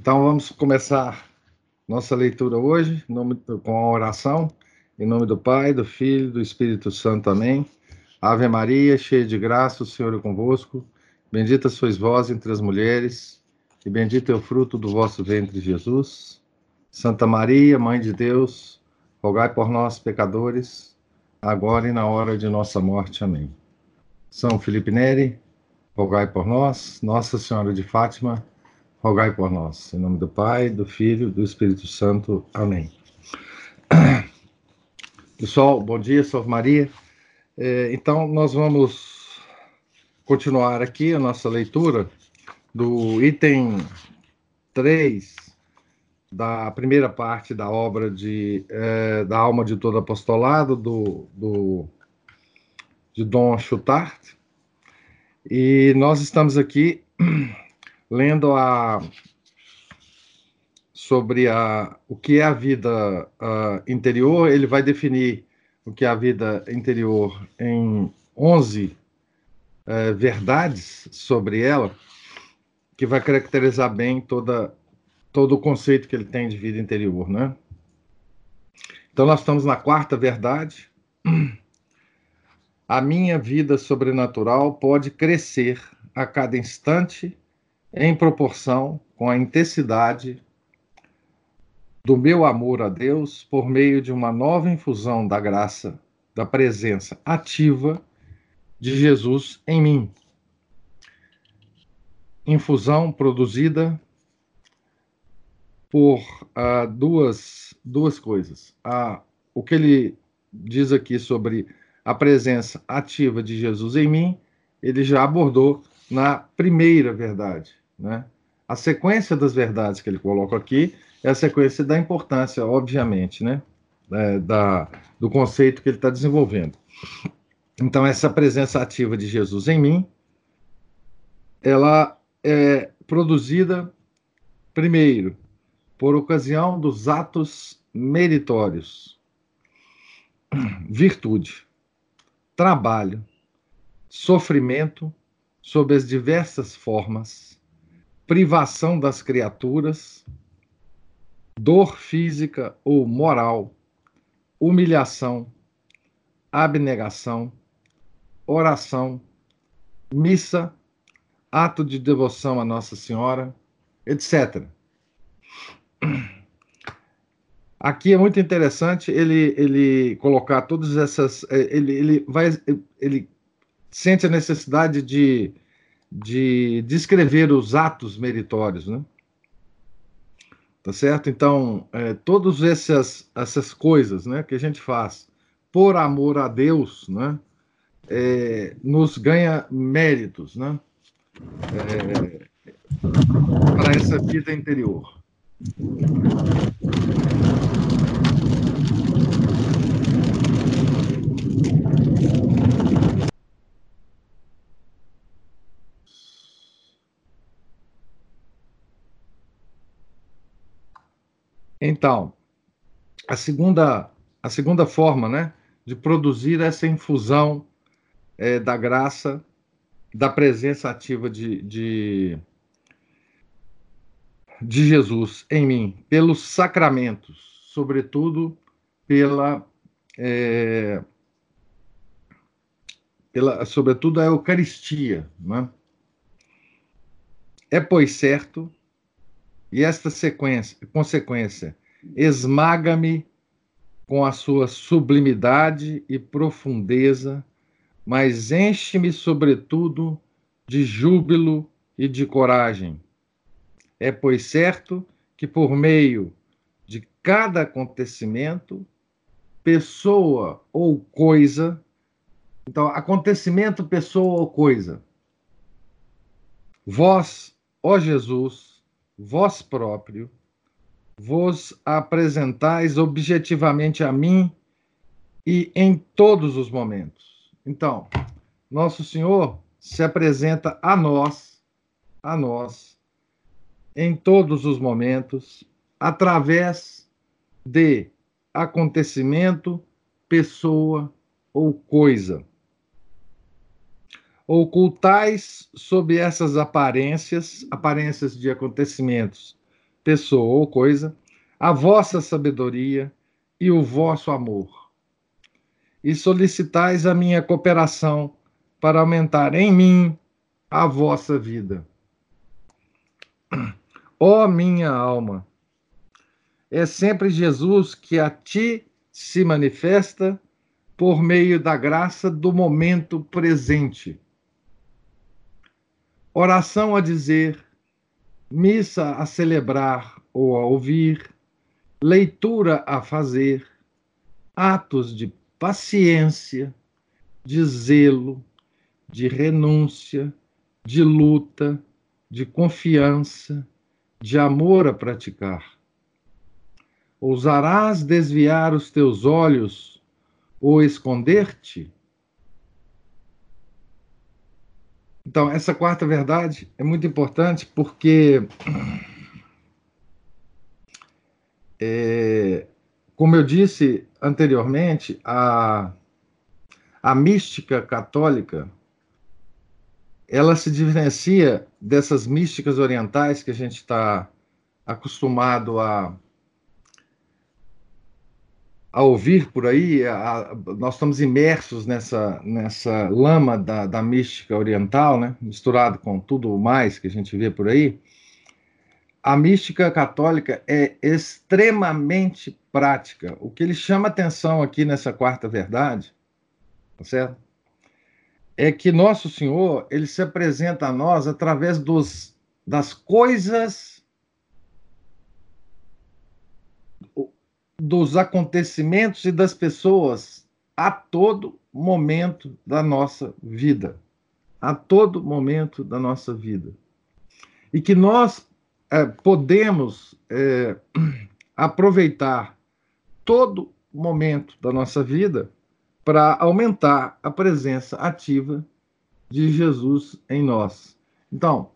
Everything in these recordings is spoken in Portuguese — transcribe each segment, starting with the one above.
Então vamos começar nossa leitura hoje com a oração. Em nome do Pai, do Filho do Espírito Santo. Amém. Ave Maria, cheia de graça, o Senhor é convosco. Bendita sois vós entre as mulheres, e bendito é o fruto do vosso ventre, Jesus. Santa Maria, Mãe de Deus, rogai por nós, pecadores, agora e na hora de nossa morte. Amém. São Felipe Neri, rogai por nós. Nossa Senhora de Fátima, rogai por nós. Em nome do Pai, do Filho, do Espírito Santo. Amém. Pessoal, bom dia, salve Maria. É, então, nós vamos continuar aqui a nossa leitura do item 3 da primeira parte da obra de, é, da Alma de Todo Apostolado, do, do, de Dom Chutart. E nós estamos aqui lendo a sobre a, o que é a vida uh, interior, ele vai definir o que é a vida interior em 11 uh, verdades sobre ela, que vai caracterizar bem toda, todo o conceito que ele tem de vida interior, né? Então, nós estamos na quarta verdade. A minha vida sobrenatural pode crescer a cada instante em proporção com a intensidade do meu amor a Deus por meio de uma nova infusão da graça, da presença ativa de Jesus em mim. Infusão produzida por uh, duas, duas coisas. O que ele diz aqui sobre a presença ativa de Jesus em mim, ele já abordou na primeira verdade. Né? A sequência das verdades que ele coloca aqui é a sequência da importância, obviamente, né? É, da, do conceito que ele está desenvolvendo. Então, essa presença ativa de Jesus em mim, ela é produzida, primeiro, por ocasião dos atos meritórios, virtude, trabalho, sofrimento sob as diversas formas, privação das criaturas, dor física ou moral, humilhação, abnegação, oração, missa, ato de devoção a Nossa Senhora, etc. Aqui é muito interessante ele, ele colocar todas essas. Eh, ele, ele vai. Ele sente a necessidade de de descrever os atos meritórios, né? Tá certo? Então, é, todas essas, essas coisas né, que a gente faz por amor a Deus, né, é, nos ganha méritos, né? É, para essa vida interior. Então, a segunda, a segunda forma né, de produzir essa infusão é, da graça, da presença ativa de, de, de Jesus em mim, pelos sacramentos, sobretudo pela, é, pela sobretudo a Eucaristia. Né? É, pois, certo e esta sequência, consequência esmaga-me com a sua sublimidade e profundeza, mas enche-me, sobretudo, de júbilo e de coragem. É, pois, certo que por meio de cada acontecimento, pessoa ou coisa, então, acontecimento, pessoa ou coisa, vós, ó Jesus, vós próprio, vos apresentais objetivamente a mim e em todos os momentos. Então, nosso Senhor se apresenta a nós, a nós, em todos os momentos, através de acontecimento, pessoa ou coisa ocultais sob essas aparências, aparências de acontecimentos, pessoa ou coisa, a vossa sabedoria e o vosso amor. E solicitais a minha cooperação para aumentar em mim a vossa vida. Ó oh, minha alma, é sempre Jesus que a ti se manifesta por meio da graça do momento presente. Oração a dizer, missa a celebrar ou a ouvir, leitura a fazer, atos de paciência, de zelo, de renúncia, de luta, de confiança, de amor a praticar. Ousarás desviar os teus olhos ou esconder-te? Então, essa quarta verdade é muito importante porque, é, como eu disse anteriormente, a, a mística católica ela se diferencia dessas místicas orientais que a gente está acostumado a, a ouvir por aí. A, a, nós estamos imersos nessa, nessa lama da, da mística oriental, né? misturado com tudo mais que a gente vê por aí. A mística católica é extremamente prática. O que ele chama atenção aqui nessa quarta verdade, tá certo? é que Nosso Senhor ele se apresenta a nós através dos, das coisas, dos acontecimentos e das pessoas a todo momento da nossa vida. A todo momento da nossa vida. E que nós é, podemos é, aproveitar todo momento da nossa vida para aumentar a presença ativa de Jesus em nós. Então,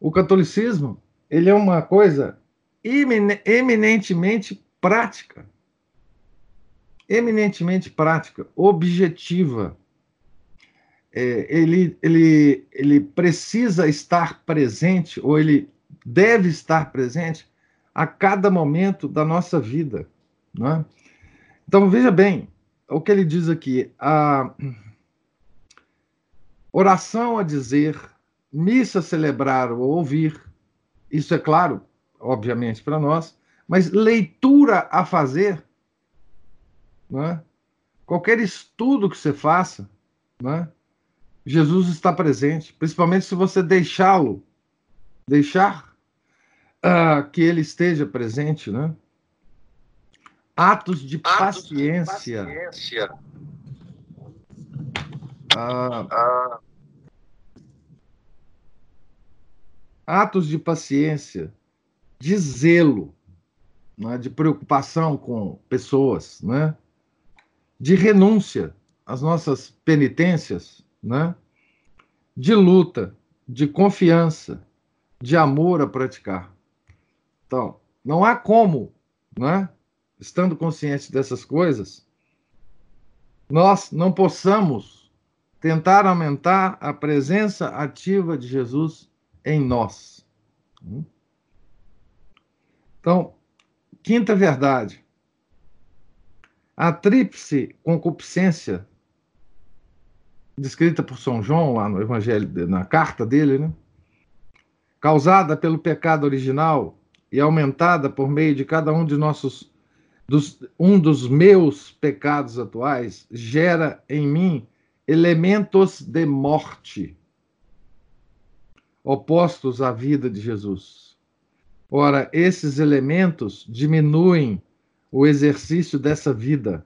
o catolicismo ele é uma coisa eminentemente prática, eminentemente prática, objetiva. É, ele, ele, ele precisa estar presente, ou ele deve estar presente a cada momento da nossa vida. Né? Então, veja bem, o que ele diz aqui, a oração a dizer, missa celebrar ou ouvir, isso é claro, obviamente, para nós, mas leitura a fazer, é? qualquer estudo que você faça, é? Jesus está presente, principalmente se você deixá-lo, deixar uh, que ele esteja presente, né? Atos de Atos paciência. De paciência. Ah, ah. Atos de paciência, de zelo, né, de preocupação com pessoas, né, de renúncia às nossas penitências, né, de luta, de confiança, de amor a praticar. Então, não há como, né? estando conscientes dessas coisas, nós não possamos tentar aumentar a presença ativa de Jesus em nós. Então, quinta verdade. A tríplice concupiscência, descrita por São João lá no Evangelho, na carta dele, né? causada pelo pecado original e aumentada por meio de cada um de nossos dos, um dos meus pecados atuais gera em mim elementos de morte opostos à vida de Jesus. Ora, esses elementos diminuem o exercício dessa vida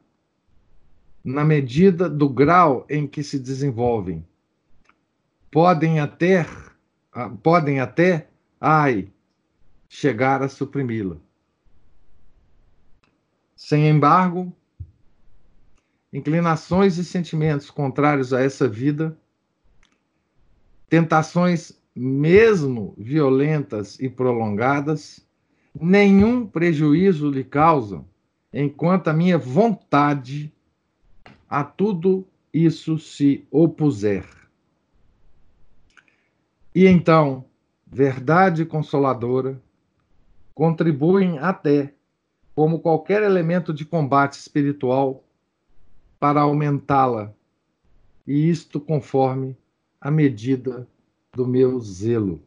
na medida do grau em que se desenvolvem. Podem até, ah, podem até, ai, chegar a suprimi-la. Sem embargo, inclinações e sentimentos contrários a essa vida, tentações mesmo violentas e prolongadas, nenhum prejuízo lhe causam, enquanto a minha vontade a tudo isso se opuser. E então, verdade consoladora, contribuem até como qualquer elemento de combate espiritual para aumentá-la, e isto conforme a medida do meu zelo.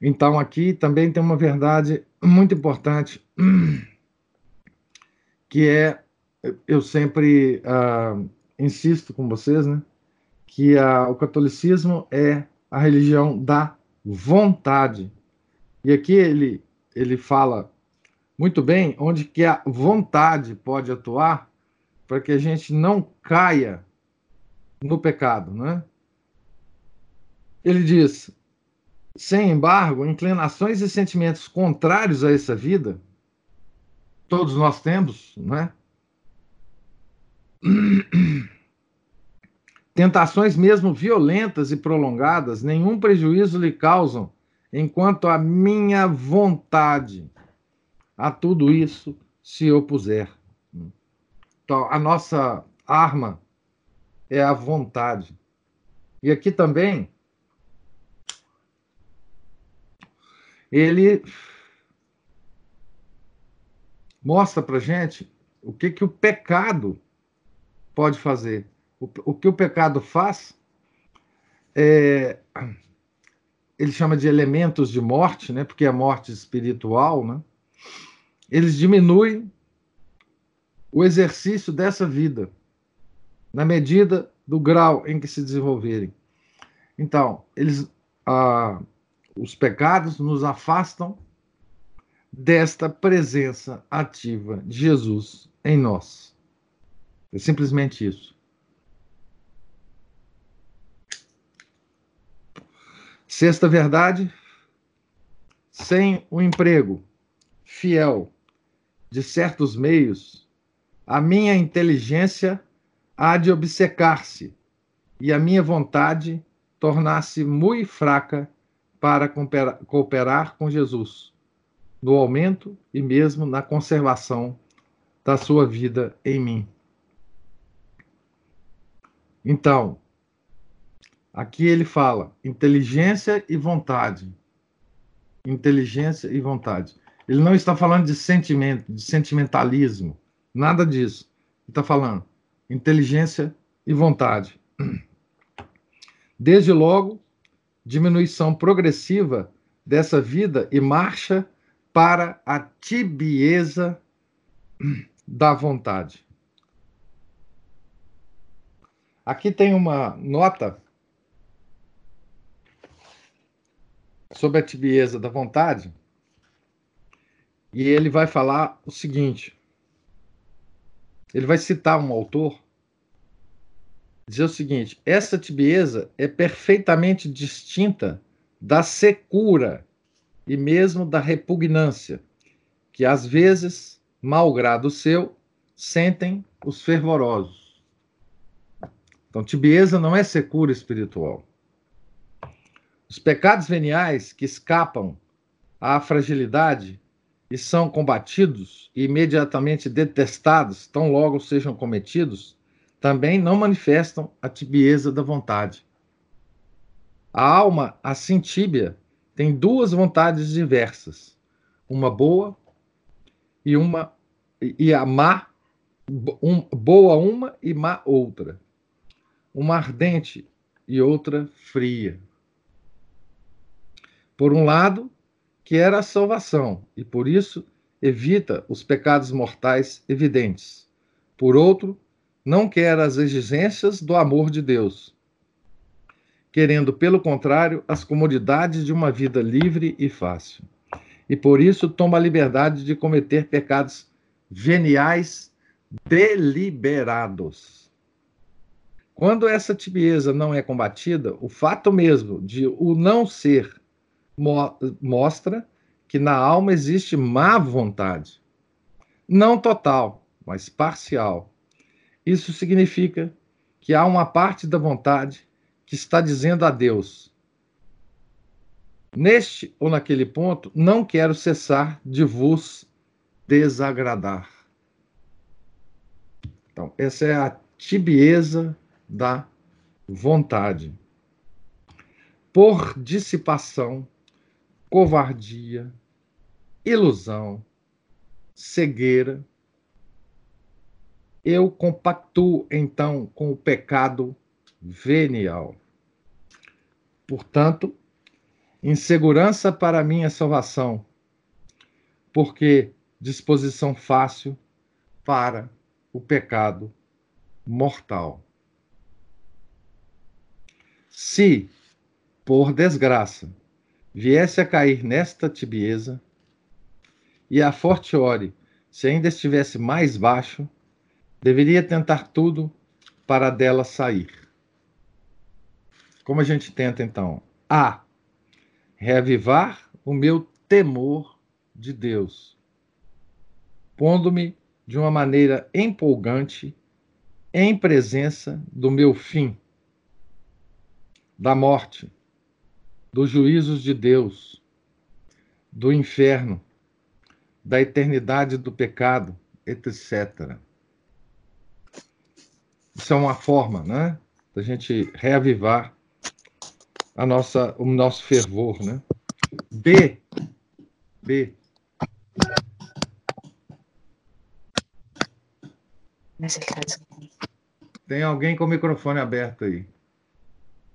Então, aqui também tem uma verdade muito importante, que é, eu sempre uh, insisto com vocês, né, que uh, o catolicismo é a religião da vontade. E aqui ele, ele fala muito bem onde que a vontade pode atuar para que a gente não caia no pecado, né? Ele diz: sem embargo, inclinações e sentimentos contrários a essa vida, todos nós temos, não é? Tentações mesmo violentas e prolongadas, nenhum prejuízo lhe causam enquanto a minha vontade a tudo isso se opuser. Então, a nossa arma é a vontade. E aqui também ele mostra para gente o que, que o pecado pode fazer. O, o que o pecado faz é, ele chama de elementos de morte, né? Porque é morte espiritual, né? Eles diminuem o exercício dessa vida na medida do grau em que se desenvolverem. Então, eles ah, os pecados nos afastam desta presença ativa de Jesus em nós. É simplesmente isso. Sexta verdade: sem o emprego fiel de certos meios, a minha inteligência há de obcecar-se e a minha vontade tornar-se muito fraca para cooperar com Jesus no aumento e mesmo na conservação da sua vida em mim. Então, aqui ele fala inteligência e vontade. Inteligência e vontade. Ele não está falando de sentimento, de sentimentalismo, nada disso. Ele está falando inteligência e vontade. Desde logo, diminuição progressiva dessa vida e marcha para a tibieza da vontade. Aqui tem uma nota sobre a tibieza da vontade, e ele vai falar o seguinte: ele vai citar um autor dizer o seguinte: essa tibieza é perfeitamente distinta da secura e mesmo da repugnância, que às vezes, malgrado seu, sentem os fervorosos. Então, tibieza não é secura espiritual. Os pecados veniais que escapam à fragilidade e são combatidos e imediatamente detestados, tão logo sejam cometidos, também não manifestam a tibieza da vontade. A alma, assim tíbia, tem duas vontades diversas, uma boa e uma e a má, um, boa uma e má outra, uma ardente e outra fria. Por um lado, quer a salvação e por isso evita os pecados mortais evidentes. Por outro, não quer as exigências do amor de Deus, querendo, pelo contrário, as comodidades de uma vida livre e fácil. E por isso toma a liberdade de cometer pecados veniais deliberados. Quando essa tibieza não é combatida, o fato mesmo de o não ser mo mostra que na alma existe má vontade. Não total, mas parcial isso significa que há uma parte da vontade que está dizendo a Deus: Neste ou naquele ponto, não quero cessar de vos desagradar. Então, essa é a tibieza da vontade. Por dissipação, covardia, ilusão, cegueira, eu compactuo então com o pecado venial. Portanto, insegurança para minha salvação, porque disposição fácil para o pecado mortal. Se, por desgraça, viesse a cair nesta tibieza, e a fortiori, se ainda estivesse mais baixo, deveria tentar tudo para dela sair. Como a gente tenta então? A. Reavivar o meu temor de Deus, pondo-me de uma maneira empolgante em presença do meu fim, da morte, dos juízos de Deus, do inferno, da eternidade do pecado, etc. Isso é uma forma, né, da gente reavivar a nossa, o nosso fervor, né? B, B. Tem alguém com o microfone aberto aí.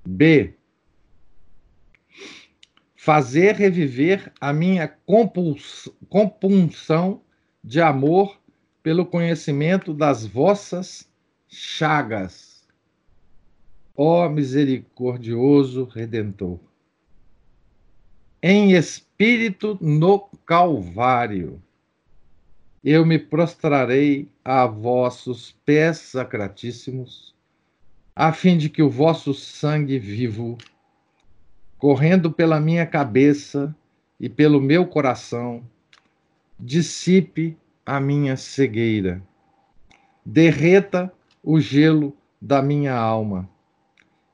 B. Fazer reviver a minha compunção de amor pelo conhecimento das vossas chagas. Ó misericordioso Redentor. Em espírito no Calvário, eu me prostrarei a vossos pés sacratíssimos, a fim de que o vosso sangue vivo, correndo pela minha cabeça e pelo meu coração, dissipe a minha cegueira derreta o gelo da minha alma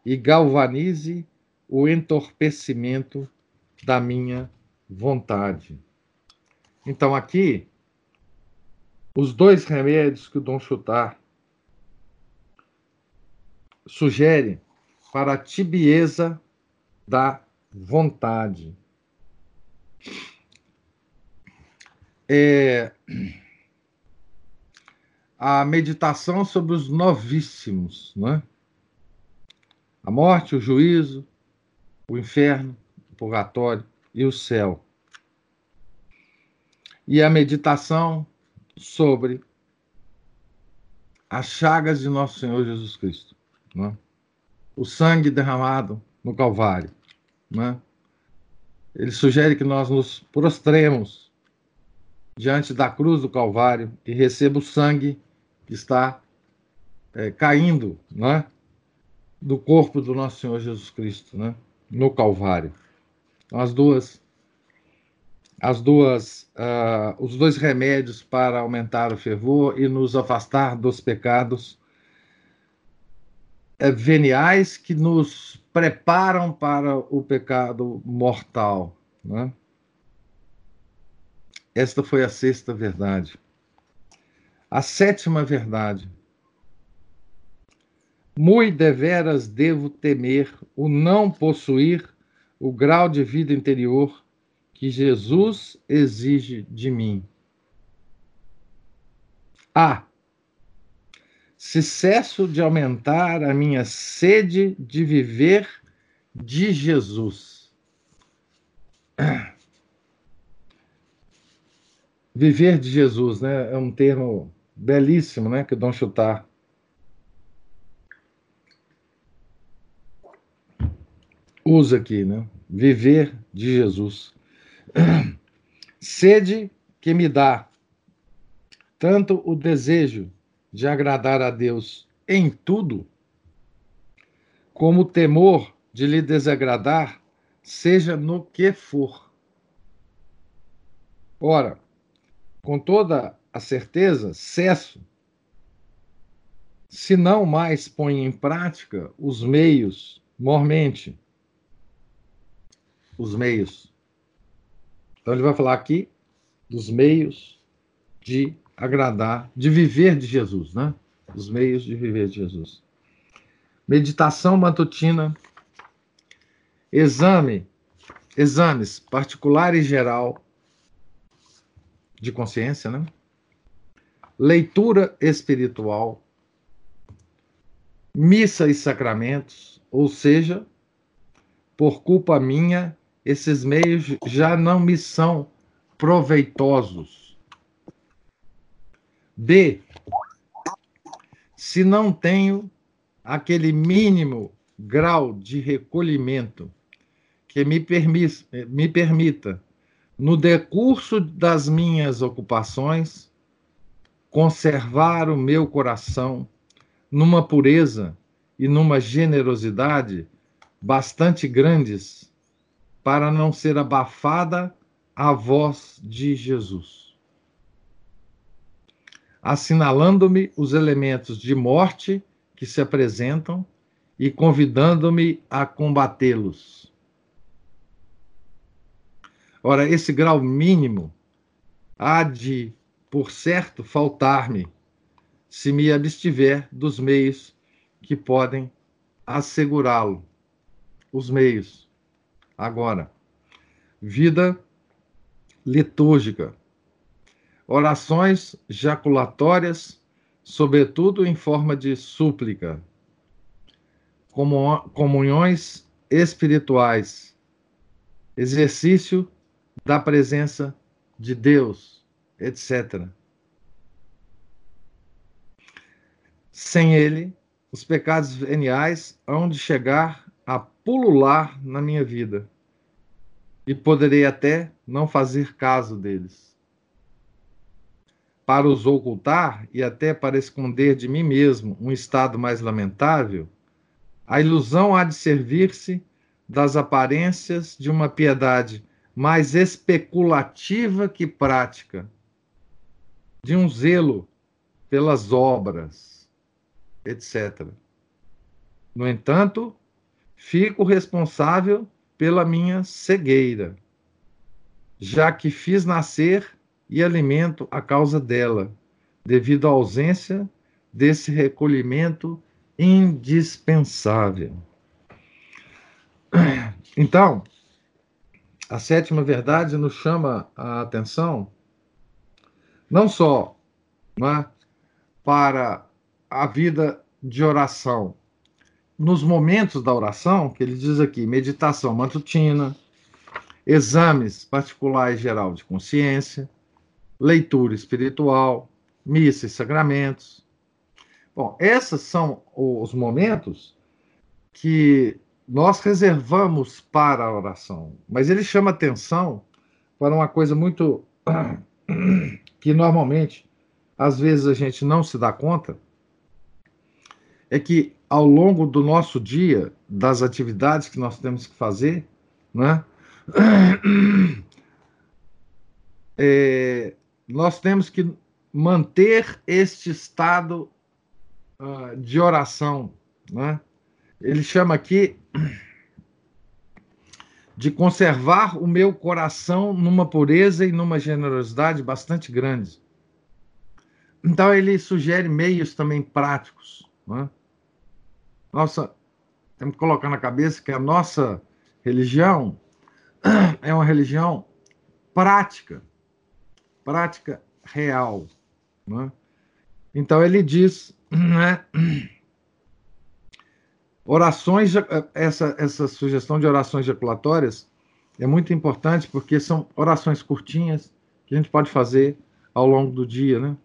e galvanize o entorpecimento da minha vontade. Então, aqui, os dois remédios que o Dom Chutar sugere para a tibieza da vontade. É, a meditação sobre os novíssimos, né? A morte, o juízo, o inferno, o purgatório e o céu. E a meditação sobre as chagas de nosso Senhor Jesus Cristo, né? o sangue derramado no Calvário. Né? Ele sugere que nós nos prostremos diante da cruz do Calvário e receba o sangue está é, caindo né, do corpo do nosso Senhor Jesus Cristo, né, no Calvário. Então, as duas, as duas, uh, os dois remédios para aumentar o fervor e nos afastar dos pecados é, veniais que nos preparam para o pecado mortal. Né? Esta foi a sexta verdade. A sétima verdade. Muito deveras devo temer o não possuir o grau de vida interior que Jesus exige de mim. A. Se cesso de aumentar a minha sede de viver de Jesus. Viver de Jesus, né? É um termo belíssimo, né? Que o Dom Chutar usa aqui, né? Viver de Jesus. Sede que me dá tanto o desejo de agradar a Deus em tudo, como o temor de lhe desagradar, seja no que for. Ora, com toda a certeza, cesso, se não mais põe em prática os meios, mormente, os meios. Então ele vai falar aqui dos meios de agradar, de viver de Jesus, né? Os meios de viver de Jesus. Meditação matutina, exame exames particular e geral de consciência, né? Leitura espiritual, missa e sacramentos, ou seja, por culpa minha, esses meios já não me são proveitosos. B. Se não tenho aquele mínimo grau de recolhimento que me, permis, me permita, no decurso das minhas ocupações, conservar o meu coração numa pureza e numa generosidade bastante grandes para não ser abafada a voz de Jesus, assinalando-me os elementos de morte que se apresentam e convidando-me a combatê-los. Ora, esse grau mínimo há de, por certo, faltar-me se me abstiver dos meios que podem assegurá-lo. Os meios. Agora, vida litúrgica. Orações jaculatórias, sobretudo em forma de súplica. Comunhões espirituais. Exercício da presença de Deus, etc. Sem ele, os pecados veniais hão de chegar a pulular na minha vida e poderei até não fazer caso deles. Para os ocultar e até para esconder de mim mesmo um estado mais lamentável, a ilusão há de servir-se das aparências de uma piedade mais especulativa que prática, de um zelo pelas obras, etc. No entanto, fico responsável pela minha cegueira, já que fiz nascer e alimento a causa dela, devido à ausência desse recolhimento indispensável. Então, a sétima verdade nos chama a atenção não só não é, para a vida de oração, nos momentos da oração, que ele diz aqui, meditação matutina, exames particular e geral de consciência, leitura espiritual, missa e sacramentos. Bom, esses são os momentos que nós reservamos para a oração, mas ele chama atenção para uma coisa muito que normalmente, às vezes a gente não se dá conta, é que ao longo do nosso dia, das atividades que nós temos que fazer, né, é, nós temos que manter este estado uh, de oração, né? ele chama aqui de conservar o meu coração numa pureza e numa generosidade bastante grande. Então ele sugere meios também práticos. Né? Nossa, temos que colocar na cabeça que a nossa religião é uma religião prática, prática real. Né? Então ele diz, né? Orações, eh, essa, essa sugestão de orações ejaculatórias é muito importante porque são orações curtinhas que a gente pode fazer ao longo do dia, né?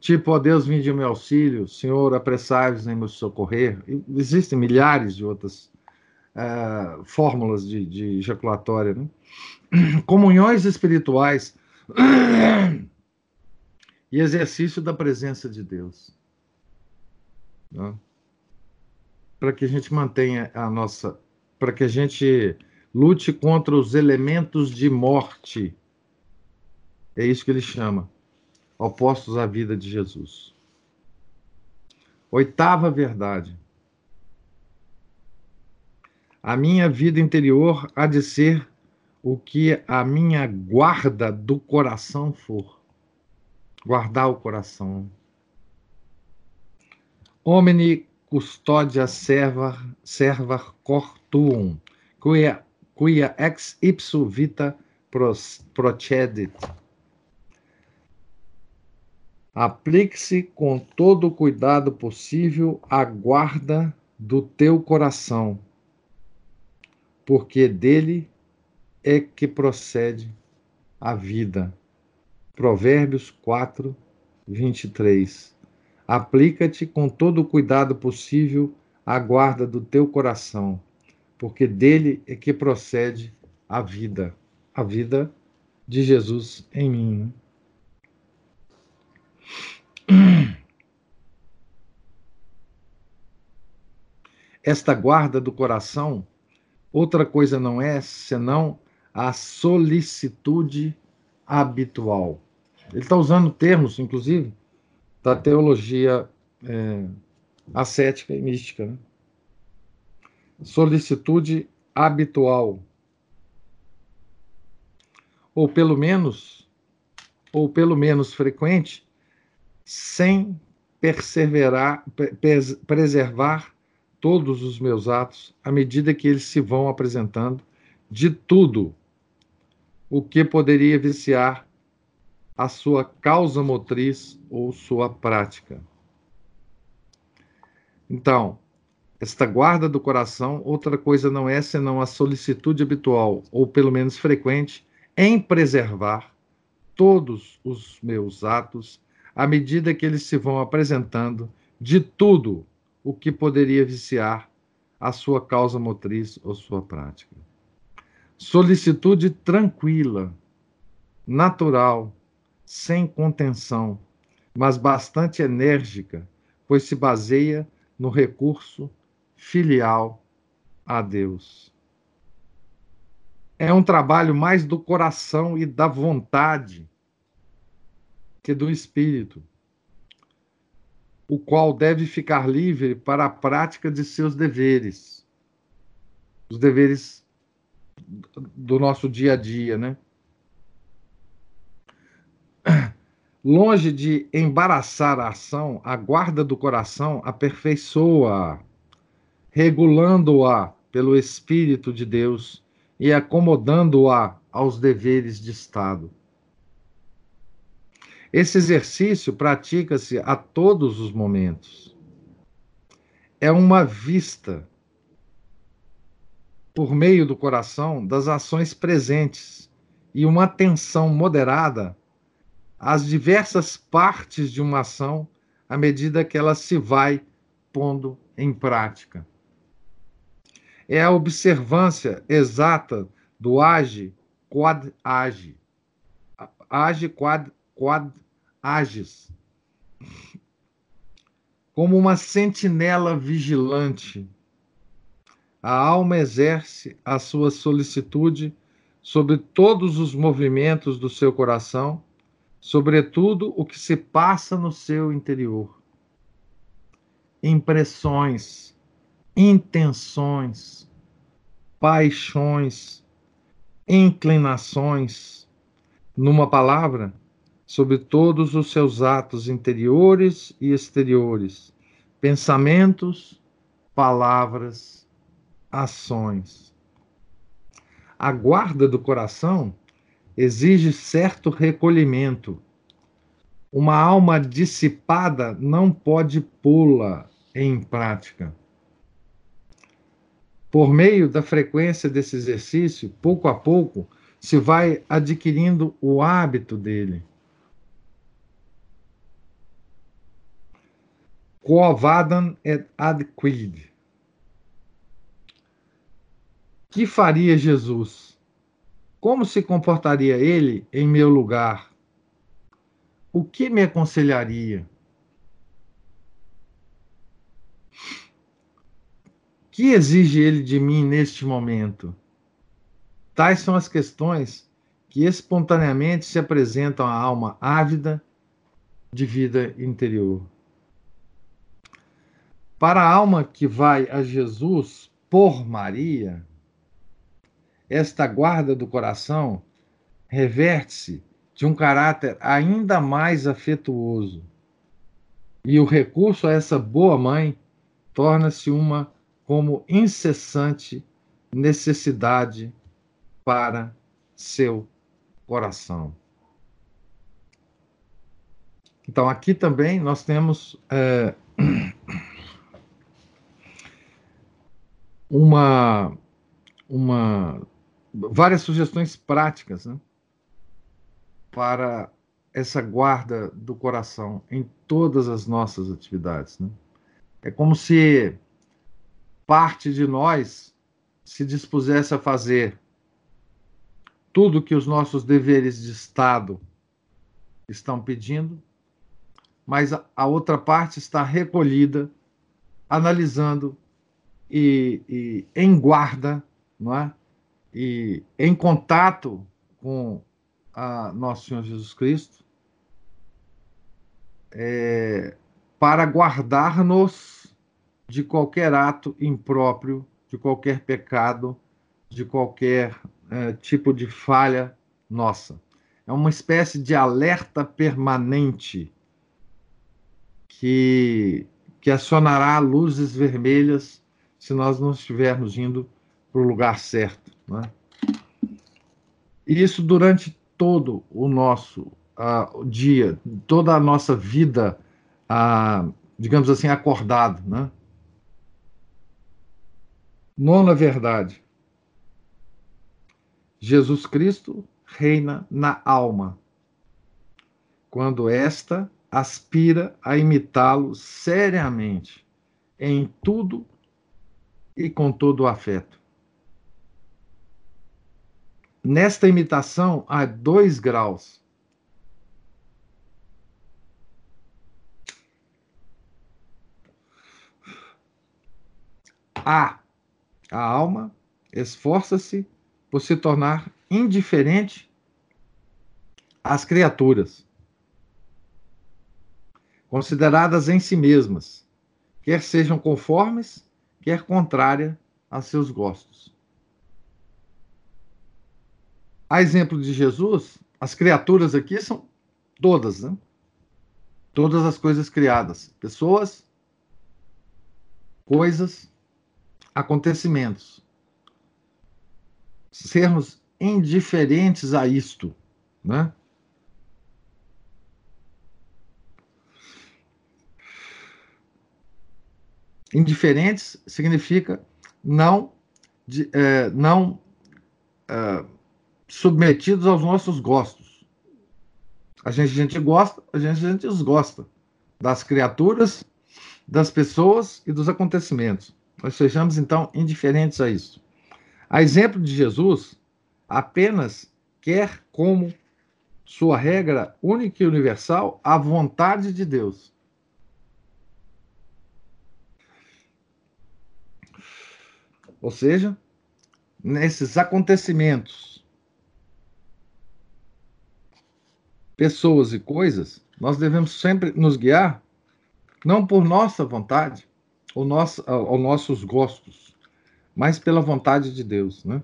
Tipo, ó Deus, vinde em meu auxílio, Senhor, apressai-vos em meu socorrer. existem milhares de outras uh, fórmulas de, de ejaculatória, né? Comunhões espirituais e exercício da presença de Deus. Né? Para que a gente mantenha a nossa. para que a gente lute contra os elementos de morte. É isso que ele chama, opostos à vida de Jesus. Oitava verdade. A minha vida interior há de ser o que a minha guarda do coração for. Guardar o coração. Omni custódia serva, serva cortuum, quia, quia ex ipso vita procedit. Aplique-se com todo o cuidado possível à guarda do teu coração, porque dele é que procede a vida. Provérbios 4, 23. Aplica-te com todo o cuidado possível à guarda do teu coração, porque dele é que procede a vida, a vida de Jesus em mim. Esta guarda do coração, outra coisa não é senão a solicitude habitual. Ele está usando termos, inclusive, da teologia é, ascética e mística. Né? Solicitude habitual. Ou pelo menos, ou pelo menos frequente, sem perseverar, preservar todos os meus atos à medida que eles se vão apresentando de tudo o que poderia viciar a sua causa motriz ou sua prática. Então, esta guarda do coração, outra coisa não é senão a solicitude habitual, ou pelo menos frequente, em preservar todos os meus atos à medida que eles se vão apresentando de tudo o que poderia viciar a sua causa motriz ou sua prática. Solicitude tranquila, natural, sem contenção, mas bastante enérgica, pois se baseia no recurso filial a Deus. É um trabalho mais do coração e da vontade que do espírito, o qual deve ficar livre para a prática de seus deveres, os deveres do nosso dia a dia, né? Longe de embaraçar a ação, a guarda do coração aperfeiçoa, regulando-a pelo Espírito de Deus e acomodando-a aos deveres de Estado. Esse exercício pratica-se a todos os momentos. É uma vista por meio do coração das ações presentes e uma atenção moderada às diversas partes de uma ação à medida que ela se vai pondo em prática. É a observância exata do age quad age. Age quad quad agis. Como uma sentinela vigilante a alma exerce a sua solicitude sobre todos os movimentos do seu coração, sobretudo o que se passa no seu interior. Impressões, intenções, paixões, inclinações, numa palavra, sobre todos os seus atos interiores e exteriores, pensamentos, palavras ações. A guarda do coração exige certo recolhimento. Uma alma dissipada não pode pô-la em prática. Por meio da frequência desse exercício, pouco a pouco, se vai adquirindo o hábito dele. Quo et ad quid que faria Jesus? Como se comportaria ele em meu lugar? O que me aconselharia? que exige ele de mim neste momento? Tais são as questões que espontaneamente se apresentam à alma ávida de vida interior. Para a alma que vai a Jesus por Maria, esta guarda do coração reverte-se de um caráter ainda mais afetuoso. E o recurso a essa boa mãe torna-se uma como incessante necessidade para seu coração. Então, aqui também nós temos é, uma, uma, várias sugestões práticas né, para essa guarda do coração em todas as nossas atividades. Né? É como se parte de nós se dispusesse a fazer tudo que os nossos deveres de Estado estão pedindo, mas a outra parte está recolhida, analisando e, e em guarda, não é? E em contato com a nosso Senhor Jesus Cristo, é, para guardar-nos de qualquer ato impróprio, de qualquer pecado, de qualquer é, tipo de falha nossa. É uma espécie de alerta permanente que, que acionará luzes vermelhas se nós não estivermos indo para o lugar certo. Né? E isso durante todo o nosso uh, dia, toda a nossa vida, uh, digamos assim, acordado. Né? Nona verdade. Jesus Cristo reina na alma, quando esta aspira a imitá-lo seriamente, em tudo e com todo o afeto. Nesta imitação há dois graus. A. A alma esforça-se por se tornar indiferente às criaturas, consideradas em si mesmas, quer sejam conformes, quer contrária a seus gostos. A exemplo de Jesus, as criaturas aqui são todas, né? Todas as coisas criadas, pessoas, coisas, acontecimentos sermos indiferentes a isto, né? Indiferentes significa não, de, é, não é, submetidos aos nossos gostos. A gente, a gente gosta, a gente, a gente desgosta das criaturas, das pessoas e dos acontecimentos. Nós sejamos, então, indiferentes a isso. A exemplo de Jesus, apenas quer como sua regra única e universal a vontade de Deus. Ou seja, nesses acontecimentos, pessoas e coisas, nós devemos sempre nos guiar não por nossa vontade ou, nossa, ou nossos gostos, mas pela vontade de Deus. Né?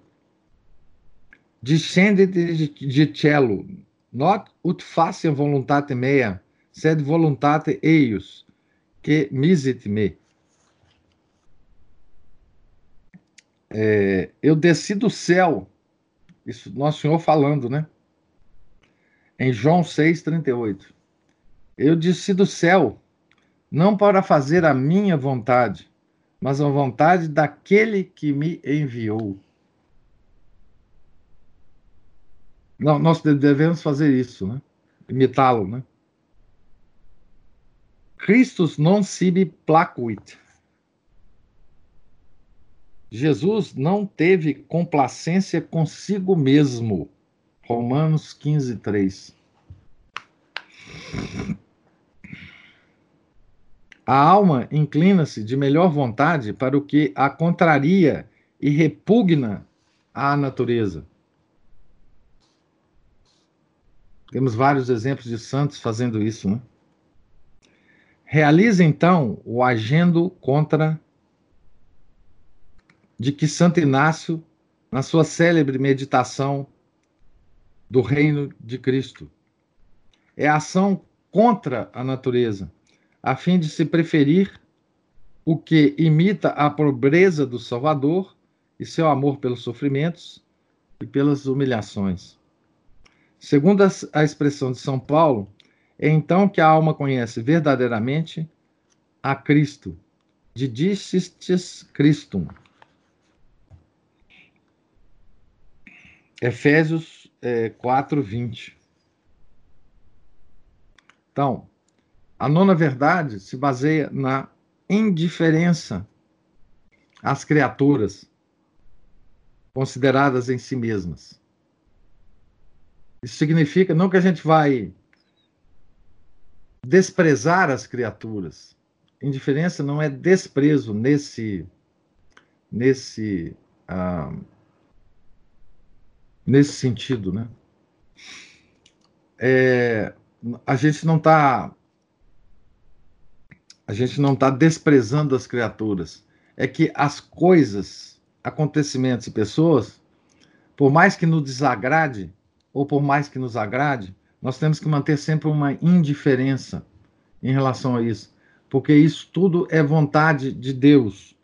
Discende de, de cielo, not ut faciam voluntate mea, sed voluntate eius, que misit me. É, eu desci do céu, isso Nosso Senhor falando, né? Em João 6,38. Eu desci do céu, não para fazer a minha vontade, mas a vontade daquele que me enviou. Não, nós devemos fazer isso, né? Imitá-lo, né? Christus non sibi placuit. Jesus não teve complacência consigo mesmo. Romanos 15, 3. A alma inclina-se de melhor vontade para o que a contraria e repugna à natureza. Temos vários exemplos de santos fazendo isso, né? Realiza então o agendo contra de que Santo Inácio, na sua célebre meditação do reino de Cristo, é ação contra a natureza, a fim de se preferir o que imita a pobreza do Salvador e seu amor pelos sofrimentos e pelas humilhações. Segundo a expressão de São Paulo, é então que a alma conhece verdadeiramente a Cristo, de Dicistis Christum. Efésios é, 4, 20. Então, a nona verdade se baseia na indiferença às criaturas consideradas em si mesmas. Isso significa não que a gente vai desprezar as criaturas. Indiferença não é desprezo nesse nesse ah, nesse sentido, né? É, a gente não está a gente não está desprezando as criaturas. É que as coisas, acontecimentos e pessoas, por mais que nos desagrade, ou por mais que nos agrade, nós temos que manter sempre uma indiferença em relação a isso. Porque isso tudo é vontade de Deus.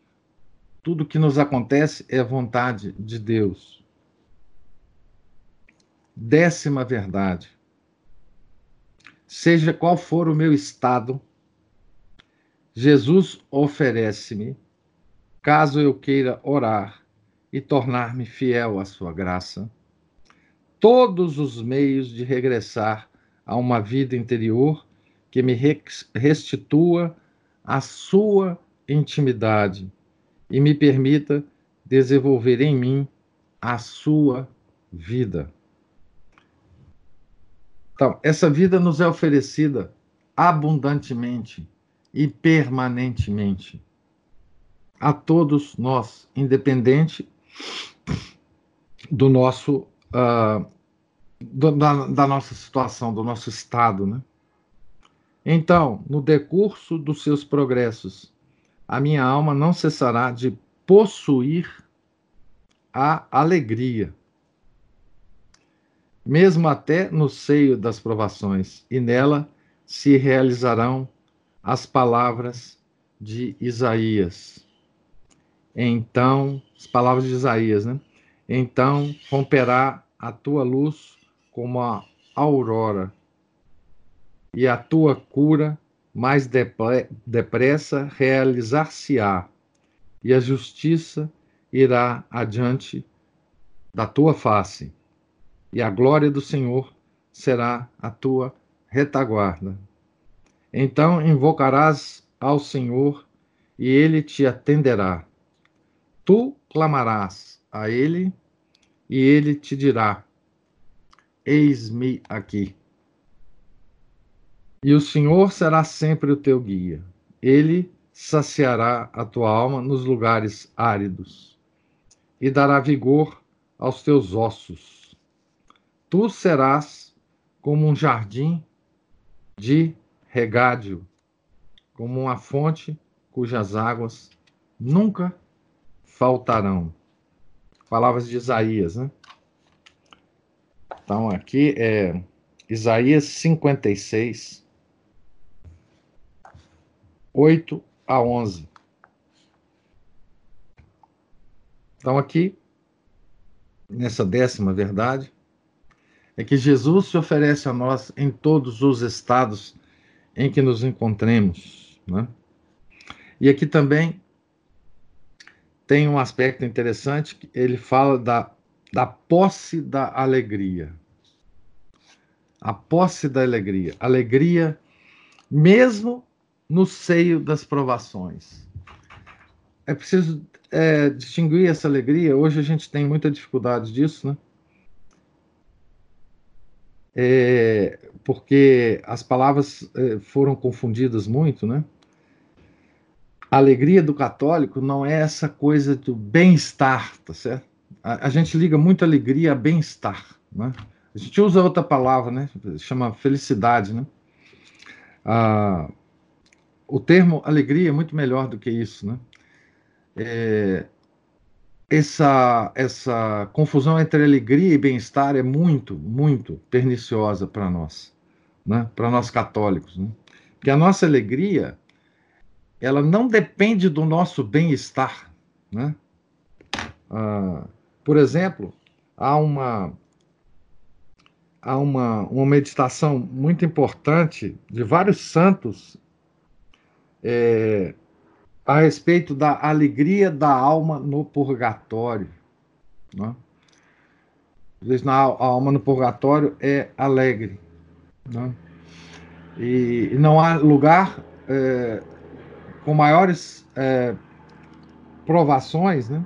Tudo que nos acontece é vontade de Deus. Décima verdade. Seja qual for o meu estado, Jesus oferece-me, caso eu queira orar e tornar-me fiel à sua graça, todos os meios de regressar a uma vida interior que me restitua a sua intimidade e me permita desenvolver em mim a sua vida. Então, essa vida nos é oferecida abundantemente e permanentemente a todos nós, independente do nosso uh, do, da, da, nossa situação, do nosso estado, né? Então, no decurso dos seus progressos, a minha alma não cessará de possuir a alegria, mesmo até no seio das provações, e nela se realizarão as palavras de Isaías. Então, as palavras de Isaías, né? Então romperá a tua luz como a aurora, e a tua cura mais depressa realizar-se-á, e a justiça irá adiante da tua face, e a glória do Senhor será a tua retaguarda. Então invocarás ao Senhor e ele te atenderá. Tu clamarás a ele e ele te dirá: Eis-me aqui. E o Senhor será sempre o teu guia. Ele saciará a tua alma nos lugares áridos e dará vigor aos teus ossos. Tu serás como um jardim de regádio, como uma fonte cujas águas nunca faltarão. Palavras de Isaías, né? Então, aqui é Isaías 56, 8 a 11. Então, aqui, nessa décima verdade, é que Jesus se oferece a nós em todos os estados em que nos encontremos. Né? E aqui também tem um aspecto interessante, ele fala da, da posse da alegria. A posse da alegria. Alegria mesmo no seio das provações. É preciso é, distinguir essa alegria. Hoje a gente tem muita dificuldade disso, né? É, porque as palavras é, foram confundidas muito, né? A alegria do católico não é essa coisa do bem-estar, tá certo? A, a, gente liga muito alegria a bem-estar, né? A gente usa outra palavra, né? Chama felicidade, né? Ah, o termo alegria é muito melhor do que isso, né? É, essa, essa confusão entre alegria e bem-estar é muito, muito perniciosa para nós, né? para nós católicos. Né? Porque a nossa alegria, ela não depende do nosso bem-estar. Né? Ah, por exemplo, há uma há uma, uma meditação muito importante de vários santos é, a respeito da alegria da alma no purgatório. Né? Diz a alma no purgatório é alegre. Né? E, e, não há lugar é, com maiores é, provações né?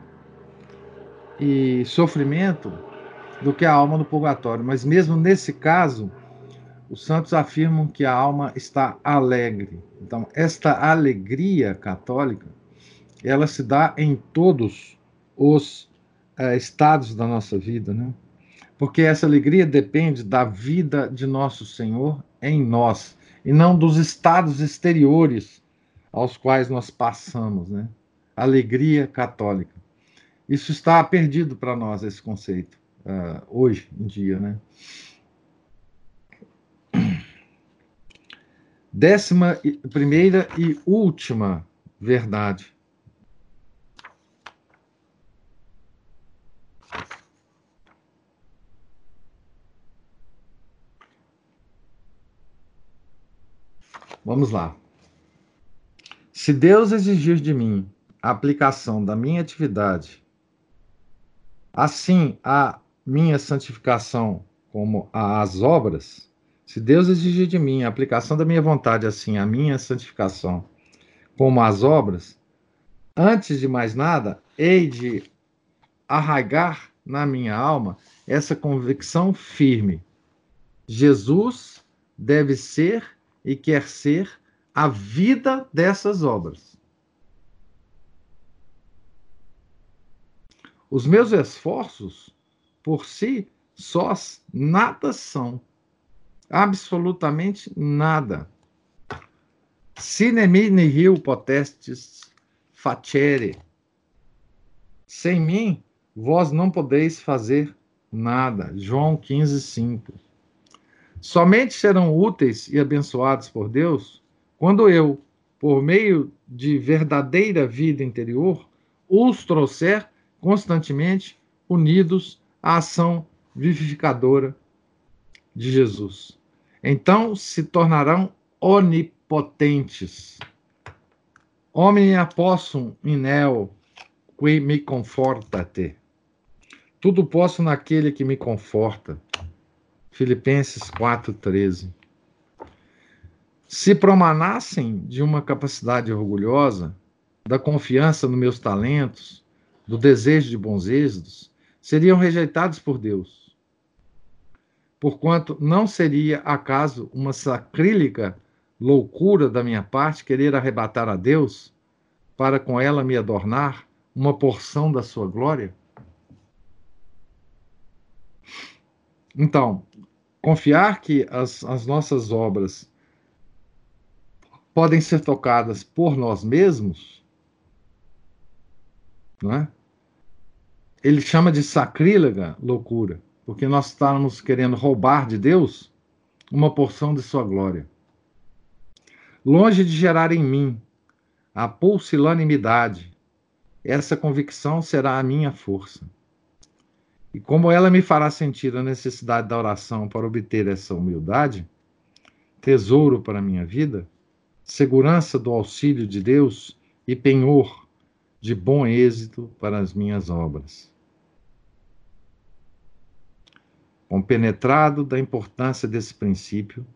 e sofrimento do que a alma no purgatório. Mas mesmo nesse caso, os santos afirmam que a alma está alegre. Então, esta alegria católica, ela se dá em todos os é, estados da nossa vida, né? Porque essa alegria depende da vida de nosso Senhor em nós e não dos estados exteriores aos quais nós passamos, né? Alegria católica. Isso está perdido para nós, esse conceito, uh, hoje em dia, né? Décima primeira e última verdade. Vamos lá. Se Deus exigir de mim a aplicação da minha atividade, assim a minha santificação como as obras, se Deus exigir de mim a aplicação da minha vontade, assim a minha santificação como as obras, antes de mais nada, hei de arraigar na minha alma essa convicção firme. Jesus deve ser e quer ser a vida dessas obras. Os meus esforços, por si sós, nada são. Absolutamente nada. Sine nihil potestis facere. Sem mim, vós não podeis fazer nada. João 15, 5. Somente serão úteis e abençoados por Deus quando eu, por meio de verdadeira vida interior, os trouxer constantemente unidos à ação vivificadora de Jesus. Então se tornarão onipotentes. Homem possum in neo qui me confortate. Tudo posso naquele que me conforta. Filipenses 4,13. Se promanassem de uma capacidade orgulhosa, da confiança nos meus talentos, do desejo de bons êxitos, seriam rejeitados por Deus. Porquanto não seria acaso uma sacrílega loucura da minha parte querer arrebatar a Deus para com ela me adornar uma porção da sua glória? Então, confiar que as, as nossas obras podem ser tocadas por nós mesmos, não é? Ele chama de sacrílega loucura, porque nós estamos querendo roubar de Deus uma porção de sua glória. Longe de gerar em mim a pulsilanimidade, essa convicção será a minha força. E como ela me fará sentir a necessidade da oração para obter essa humildade, tesouro para a minha vida, segurança do auxílio de Deus e penhor de bom êxito para as minhas obras. Compenetrado da importância desse princípio,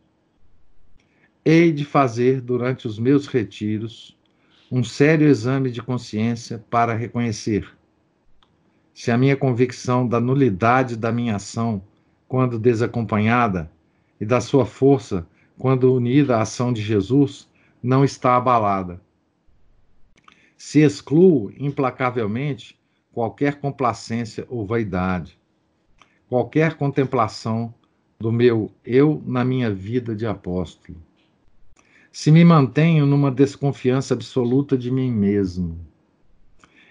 hei de fazer durante os meus retiros um sério exame de consciência para reconhecer se a minha convicção da nulidade da minha ação, quando desacompanhada, e da sua força, quando unida à ação de Jesus, não está abalada. Se excluo implacavelmente qualquer complacência ou vaidade, qualquer contemplação do meu eu na minha vida de apóstolo. Se me mantenho numa desconfiança absoluta de mim mesmo.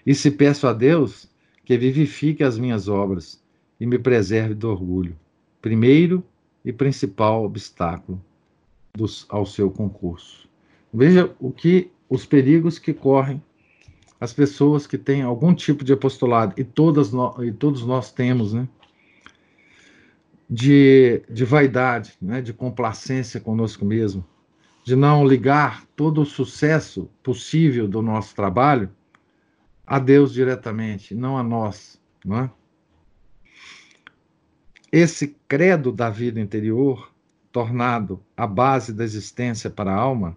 E se peço a Deus que vivifique as minhas obras e me preserve do orgulho, primeiro e principal obstáculo dos, ao seu concurso. Veja o que os perigos que correm as pessoas que têm algum tipo de apostolado, e, todas no, e todos nós temos, né? De, de vaidade, né? de complacência conosco mesmo, de não ligar todo o sucesso possível do nosso trabalho a Deus diretamente, não a nós, não é? Esse credo da vida interior, tornado a base da existência para a alma,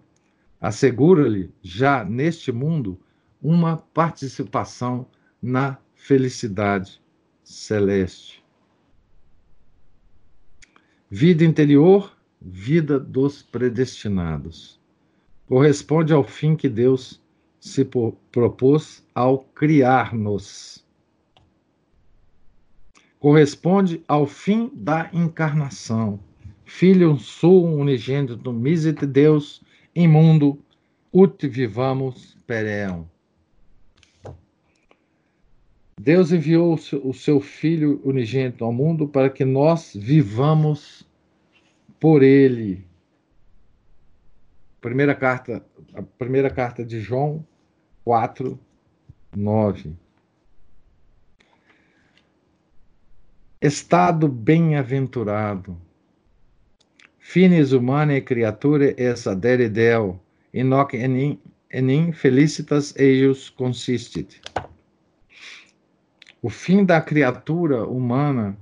assegura-lhe já neste mundo uma participação na felicidade celeste. Vida interior, vida dos predestinados. Corresponde ao fim que Deus se propôs ao criar-nos. Corresponde ao fim da encarnação. Filho sum unigênito, misit Deus, imundo, ut vivamos peream. Deus enviou o seu Filho unigênito ao mundo para que nós vivamos por Ele. Primeira carta, a primeira carta de João 4, 9. Estado bem-aventurado. Finis humanae creature es adere Deo, in hoc enim felicitas eius consistit. O fim da criatura humana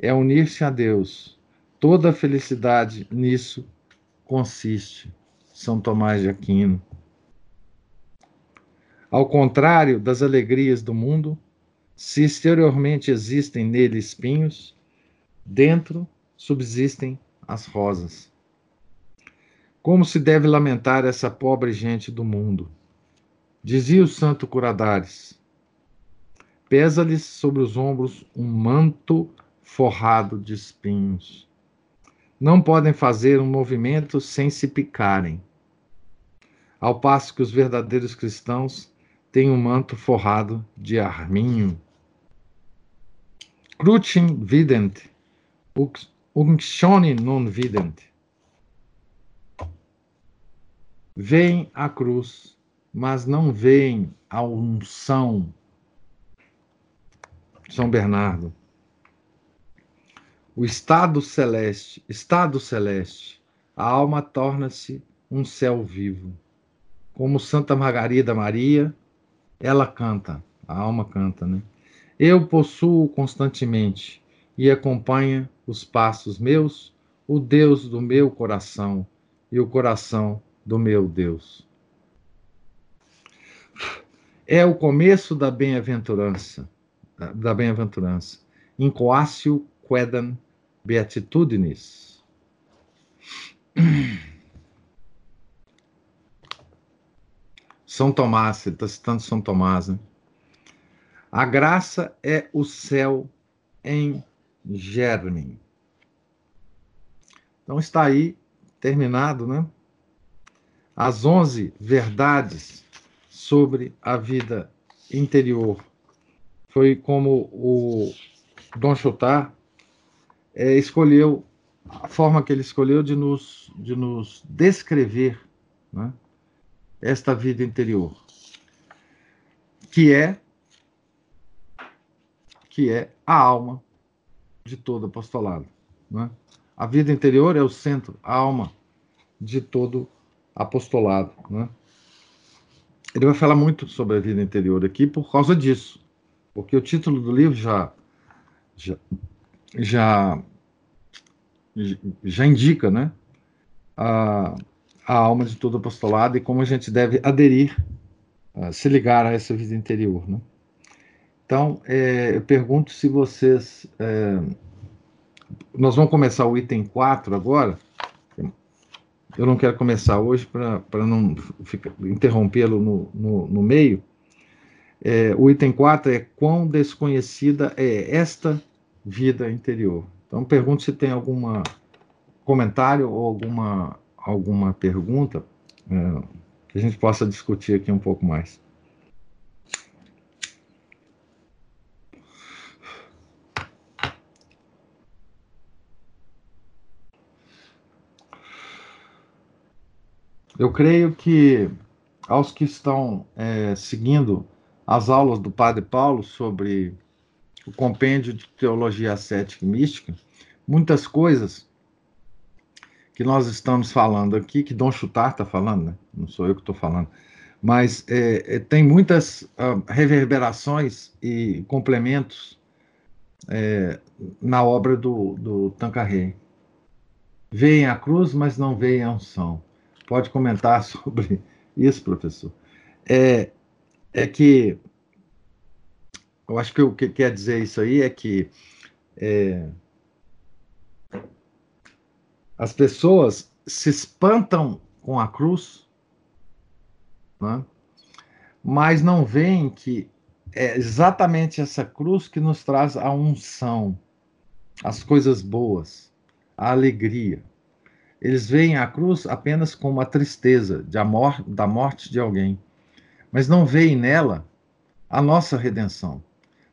é unir-se a Deus. Toda felicidade nisso consiste. São Tomás de Aquino. Ao contrário das alegrias do mundo, se exteriormente existem nele espinhos, dentro subsistem as rosas. Como se deve lamentar essa pobre gente do mundo? Dizia o santo Curadares: Pesa-lhes sobre os ombros um manto forrado de espinhos. Não podem fazer um movimento sem se picarem. Ao passo que os verdadeiros cristãos têm um manto forrado de arminho. Crucem vident, unctione non vident. Veem a cruz, mas não veem a unção são Bernardo. O estado celeste, estado celeste, a alma torna-se um céu vivo. Como Santa Margarida Maria, ela canta, a alma canta, né? Eu possuo constantemente e acompanha os passos meus, o Deus do meu coração e o coração do meu Deus. É o começo da bem-aventurança da bem-aventurança. Incoácio quedam beatitudinis. São Tomás, ele está citando São Tomás. Né? A graça é o céu em germe. Então está aí, terminado, né? As onze verdades sobre a vida interior foi como o Dom Chotar é, escolheu, a forma que ele escolheu de nos, de nos descrever né, esta vida interior, que é que é a alma de todo apostolado. Né? A vida interior é o centro, a alma de todo apostolado. Né? Ele vai falar muito sobre a vida interior aqui por causa disso porque o título do livro já já já, já indica, né, a, a alma de todo apostolado e como a gente deve aderir, se ligar a essa vida interior, né? Então, é, eu pergunto se vocês. É, nós vamos começar o item 4 agora. Eu não quero começar hoje para não interrompê-lo no, no, no meio. É, o item 4 é quão desconhecida é esta vida interior. Então, pergunto se tem algum comentário ou alguma, alguma pergunta é, que a gente possa discutir aqui um pouco mais. Eu creio que aos que estão é, seguindo as aulas do Padre Paulo sobre o compêndio de teologia ascética e mística, muitas coisas que nós estamos falando aqui, que Dom Chutar está falando, né? não sou eu que estou falando, mas é, é, tem muitas uh, reverberações e complementos é, na obra do, do Tancarrey. Veem a cruz, mas não veem a unção. Pode comentar sobre isso, professor? É, é que eu acho que o que quer dizer isso aí é que é, as pessoas se espantam com a cruz, né? mas não veem que é exatamente essa cruz que nos traz a unção, as coisas boas, a alegria. Eles veem a cruz apenas como a tristeza de a mor da morte de alguém, mas não veem nela a nossa redenção.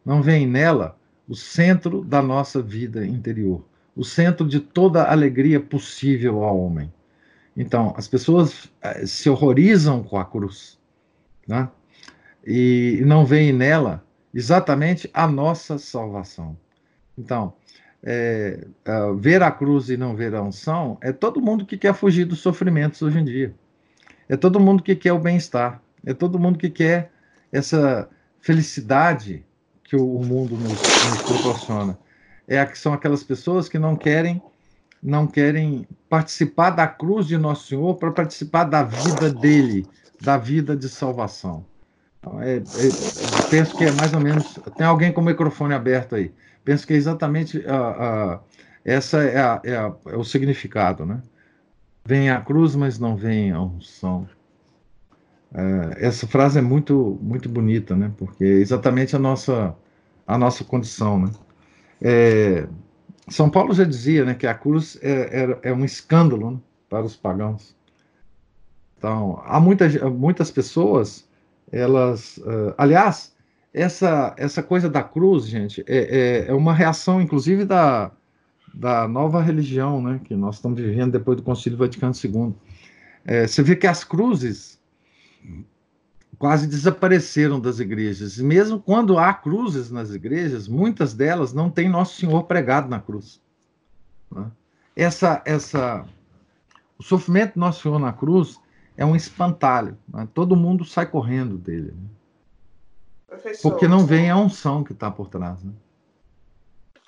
Não veem nela o centro da nossa vida interior, o centro de toda alegria possível ao homem. Então, as pessoas eh, se horrorizam com a cruz, né? e não veem nela exatamente a nossa salvação. Então, é, é, ver a cruz e não ver a unção é todo mundo que quer fugir dos sofrimentos hoje em dia. É todo mundo que quer o bem-estar. É todo mundo que quer essa felicidade que o, mundo nos, nos, proporciona. É que são aquelas pessoas que não querem não querem participar da cruz de Nosso Senhor para participar da vida dele, da vida de salvação. Então, é, é, penso que é mais ou menos. Tem alguém com o microfone aberto aí. Penso que é exatamente a, a, essa é, a, é, é, o significado, né? Vem a cruz, mas não vem a unção. É, essa frase é muito muito bonita, né? Porque é exatamente a nossa a nossa condição, né? É, São Paulo já dizia, né, que a cruz é, é, é um escândalo né, para os pagãos. Então, há muitas muitas pessoas elas, uh, aliás, essa essa coisa da cruz, gente, é, é, é, uma reação, inclusive da, da nova religião, né, que nós estamos vivendo depois do Concílio Vaticano II. Você vê que as cruzes quase desapareceram das igrejas. E mesmo quando há cruzes nas igrejas, muitas delas não têm Nosso Senhor pregado na cruz. Né? Essa, essa, o sofrimento do Nosso Senhor na cruz é um espantalho. Né? Todo mundo sai correndo dele. Né? Porque não vem a unção que está por trás. Né?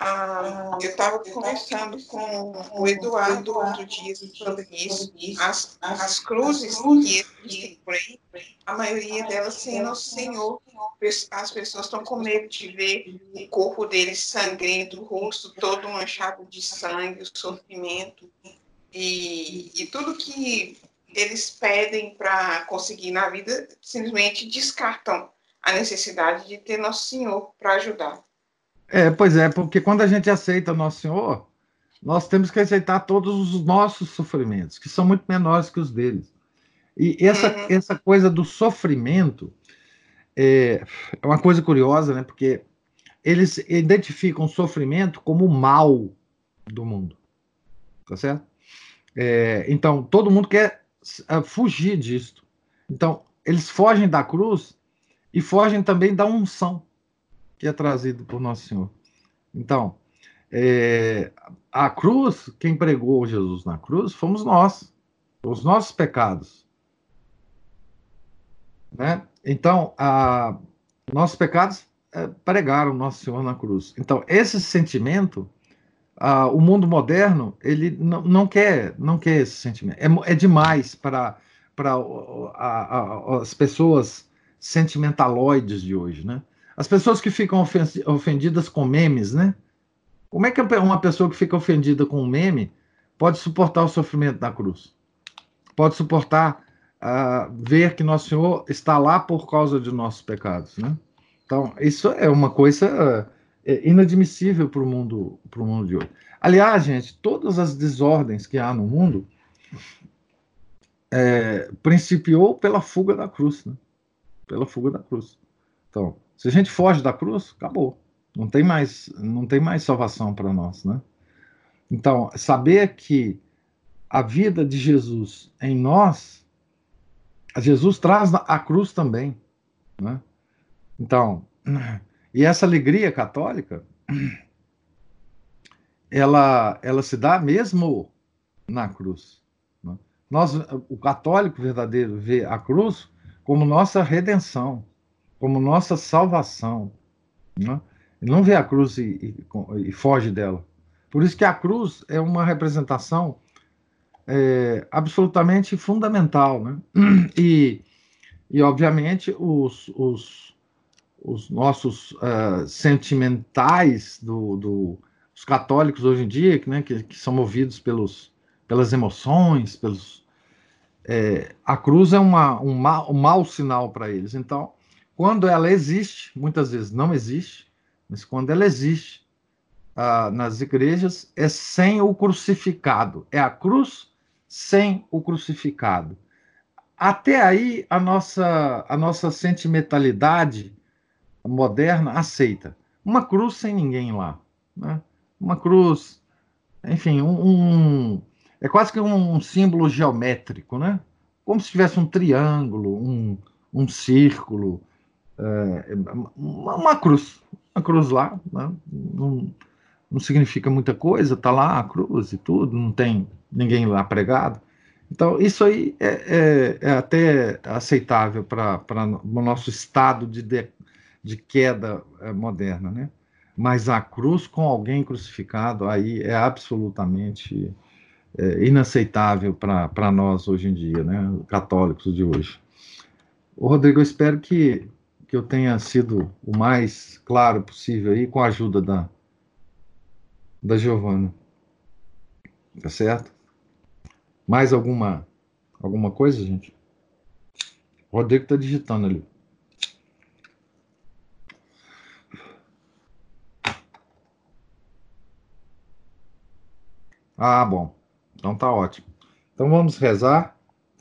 Ah, eu estava conversando com o Eduardo outro dia sobre isso. As, as cruzes que aí, a maioria delas sem Nosso Senhor. As pessoas estão com medo de ver o corpo deles sangrento, o rosto todo manchado de sangue, o sofrimento. E, e tudo que eles pedem para conseguir na vida, simplesmente descartam a necessidade de ter Nosso Senhor para ajudar. É, pois é, porque quando a gente aceita Nosso Senhor, nós temos que aceitar todos os nossos sofrimentos, que são muito menores que os deles. E essa, uhum. essa coisa do sofrimento é, é uma coisa curiosa, né? Porque eles identificam o sofrimento como o mal do mundo. Tá certo? É, então, todo mundo quer fugir disto. Então, eles fogem da cruz e fogem também da unção que é trazido por Nosso Senhor. Então, é, a cruz, quem pregou Jesus na cruz, fomos nós, os nossos pecados. Né? Então, a, nossos pecados é, pregaram Nosso Senhor na cruz. Então, esse sentimento ah, o mundo moderno ele não, não quer não quer esse sentimento é, é demais para para as pessoas sentimentaloides de hoje né as pessoas que ficam ofendidas com memes né como é que uma pessoa que fica ofendida com um meme pode suportar o sofrimento da cruz pode suportar uh, ver que nosso Senhor está lá por causa de nossos pecados né então isso é uma coisa é inadmissível para o mundo, mundo de hoje. Aliás, gente, todas as desordens que há no mundo é, principiou pela fuga da cruz, né? Pela fuga da cruz. Então, se a gente foge da cruz, acabou. Não tem mais, não tem mais salvação para nós, né? Então, saber que a vida de Jesus em nós, Jesus traz a cruz também, né? Então, e essa alegria católica, ela, ela se dá mesmo na cruz. Né? Nós, o católico verdadeiro vê a cruz como nossa redenção, como nossa salvação. Né? Ele não vê a cruz e, e, e, foge dela. Por isso que a cruz é uma representação é, absolutamente fundamental. Né? E, e obviamente, os, os, os nossos uh, sentimentais do, do, os católicos hoje em dia, né, que, que são movidos pelos, pelas emoções, pelos, é, a cruz é uma, um, ma, um mau sinal para eles. Então, quando ela existe, muitas vezes não existe, mas quando ela existe ah, nas igrejas, é sem o crucificado. É a cruz sem o crucificado. Até aí, a nossa, a nossa sentimentalidade moderna aceita. Uma cruz sem ninguém lá. Né? Uma cruz, enfim, um, um é quase que um símbolo geométrico, né? Como se tivesse um triângulo, um, um círculo, é, uma, uma, cruz, uma cruz lá, né? não, não significa muita coisa, tá lá a cruz e tudo, não tem ninguém lá pregado. Então, isso aí é, é, é até aceitável para o nosso estado de, de, de queda é, moderna, né? Mas a cruz com alguém crucificado aí é absolutamente é, inaceitável para nós hoje em dia, né? Católicos de hoje. O Rodrigo, eu espero que, que eu tenha sido o mais claro possível aí com a ajuda da, da Giovana. Tá certo? Mais alguma alguma coisa, gente? O Rodrigo está digitando ali. Ah, bom. Então tá ótimo. Então vamos rezar,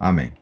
Amém.